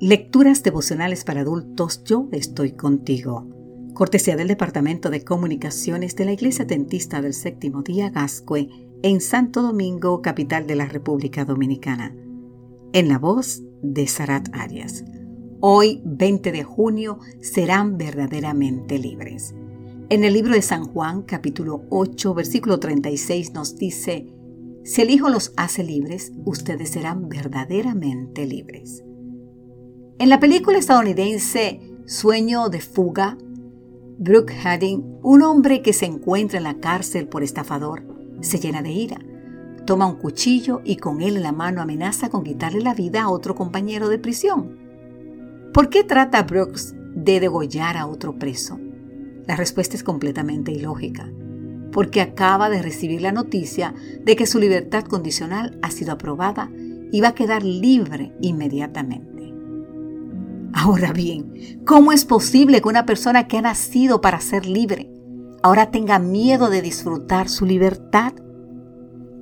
Lecturas devocionales para adultos, yo estoy contigo. Cortesía del Departamento de Comunicaciones de la Iglesia Tentista del Séptimo Día Gascue en Santo Domingo, capital de la República Dominicana. En la voz de Sarat Arias. Hoy, 20 de junio, serán verdaderamente libres. En el libro de San Juan, capítulo 8, versículo 36, nos dice, Si el Hijo los hace libres, ustedes serán verdaderamente libres. En la película estadounidense Sueño de fuga, Brooke Hadding, un hombre que se encuentra en la cárcel por estafador, se llena de ira. Toma un cuchillo y con él en la mano amenaza con quitarle la vida a otro compañero de prisión. ¿Por qué trata Brooks de degollar a otro preso? La respuesta es completamente ilógica, porque acaba de recibir la noticia de que su libertad condicional ha sido aprobada y va a quedar libre inmediatamente. Ahora bien, ¿cómo es posible que una persona que ha nacido para ser libre ahora tenga miedo de disfrutar su libertad?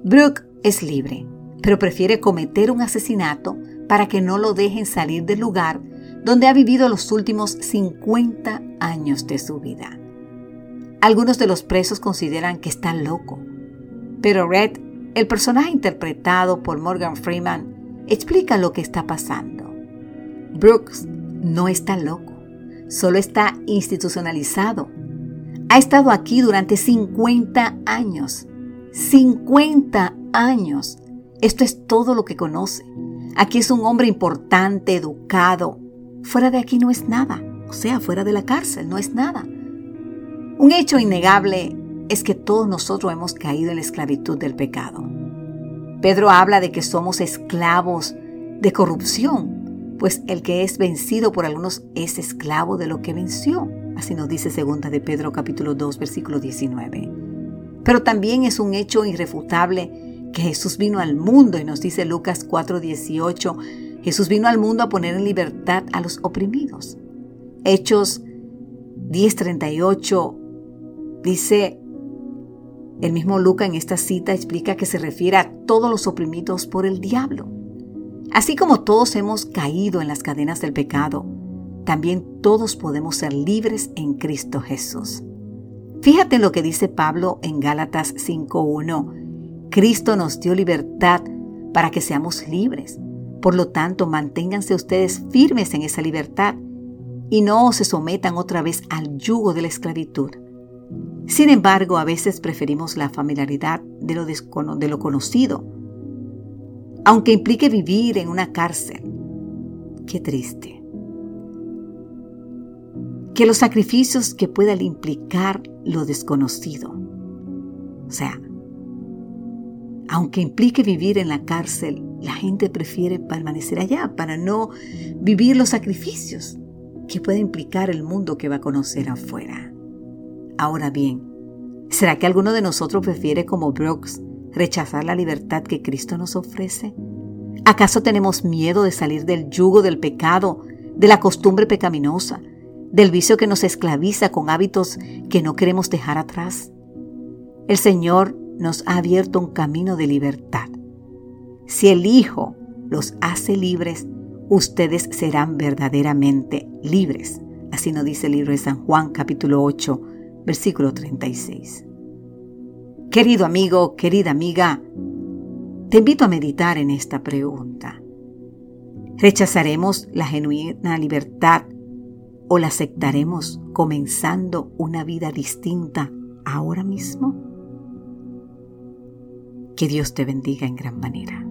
Brooke es libre, pero prefiere cometer un asesinato para que no lo dejen salir del lugar donde ha vivido los últimos 50 años de su vida. Algunos de los presos consideran que está loco, pero Red, el personaje interpretado por Morgan Freeman, explica lo que está pasando. Brooks no está loco, solo está institucionalizado. Ha estado aquí durante 50 años. 50 años. Esto es todo lo que conoce. Aquí es un hombre importante, educado. Fuera de aquí no es nada. O sea, fuera de la cárcel no es nada. Un hecho innegable es que todos nosotros hemos caído en la esclavitud del pecado. Pedro habla de que somos esclavos de corrupción, pues el que es vencido por algunos es esclavo de lo que venció. Así nos dice segunda de Pedro capítulo 2 versículo 19. Pero también es un hecho irrefutable que Jesús vino al mundo y nos dice Lucas 4:18, Jesús vino al mundo a poner en libertad a los oprimidos. Hechos 10:38 dice el mismo Lucas en esta cita explica que se refiere a todos los oprimidos por el diablo. Así como todos hemos caído en las cadenas del pecado, también todos podemos ser libres en Cristo Jesús. Fíjate en lo que dice Pablo en Gálatas 5.1. Cristo nos dio libertad para que seamos libres. Por lo tanto, manténganse ustedes firmes en esa libertad y no se sometan otra vez al yugo de la esclavitud. Sin embargo, a veces preferimos la familiaridad de lo, de lo conocido aunque implique vivir en una cárcel. Qué triste. Que los sacrificios que puedan implicar lo desconocido. O sea, aunque implique vivir en la cárcel, la gente prefiere permanecer allá para no vivir los sacrificios que puede implicar el mundo que va a conocer afuera. Ahora bien, ¿será que alguno de nosotros prefiere como Brooks rechazar la libertad que Cristo nos ofrece? ¿Acaso tenemos miedo de salir del yugo del pecado, de la costumbre pecaminosa, del vicio que nos esclaviza con hábitos que no queremos dejar atrás? El Señor nos ha abierto un camino de libertad. Si el Hijo los hace libres, ustedes serán verdaderamente libres. Así nos dice el libro de San Juan capítulo 8, versículo 36. Querido amigo, querida amiga, te invito a meditar en esta pregunta. ¿Rechazaremos la genuina libertad o la aceptaremos comenzando una vida distinta ahora mismo? Que Dios te bendiga en gran manera.